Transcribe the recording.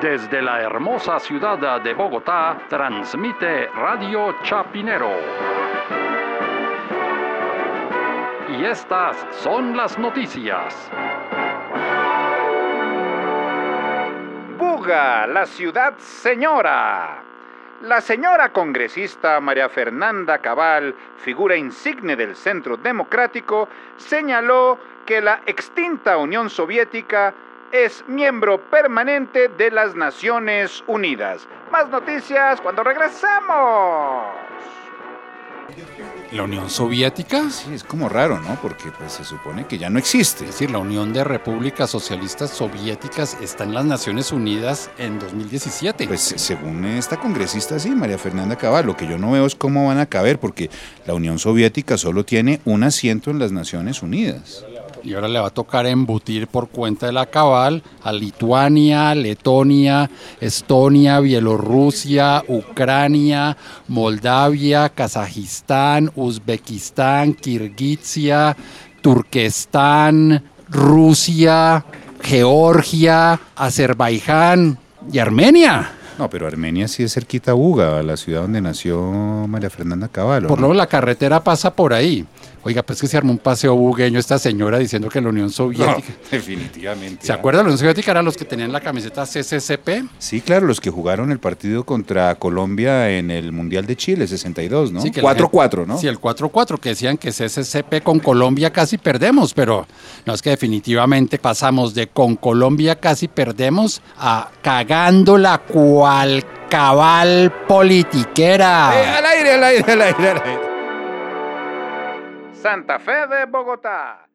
Desde la hermosa ciudad de Bogotá, transmite Radio Chapinero. Y estas son las noticias. Buga, la ciudad señora. La señora congresista María Fernanda Cabal, figura insigne del Centro Democrático, señaló que la extinta Unión Soviética es miembro permanente de las Naciones Unidas. Más noticias cuando regresamos. ¿La Unión Soviética? Sí, es como raro, ¿no? Porque pues, se supone que ya no existe. Es decir, la Unión de Repúblicas Socialistas Soviéticas está en las Naciones Unidas en 2017. Pues según esta congresista, sí, María Fernanda Cabal, lo que yo no veo es cómo van a caber, porque la Unión Soviética solo tiene un asiento en las Naciones Unidas y ahora le va a tocar embutir por cuenta de la cabal a Lituania, Letonia, Estonia, Bielorrusia, Ucrania, Moldavia, Kazajistán, Uzbekistán, Kirguizia, Turquestán, Rusia, Georgia, Azerbaiyán y Armenia. No, pero Armenia sí es cerquita a Buga, la ciudad donde nació María Fernanda Caballo. Por lo menos la carretera pasa por ahí. Oiga, pues que se armó un paseo bugueño esta señora diciendo que la Unión Soviética. definitivamente. ¿Se acuerda? La Unión Soviética eran los que tenían la camiseta CCCP. Sí, claro, los que jugaron el partido contra Colombia en el Mundial de Chile, 62, ¿no? Sí, 4-4, ¿no? Sí, el 4-4, que decían que CCCP con Colombia casi perdemos, pero no es que definitivamente pasamos de con Colombia casi perdemos a cagando la cual cabal politiquera. Eh, al aire, al aire, al aire, al aire. Santa Fe de Bogotá.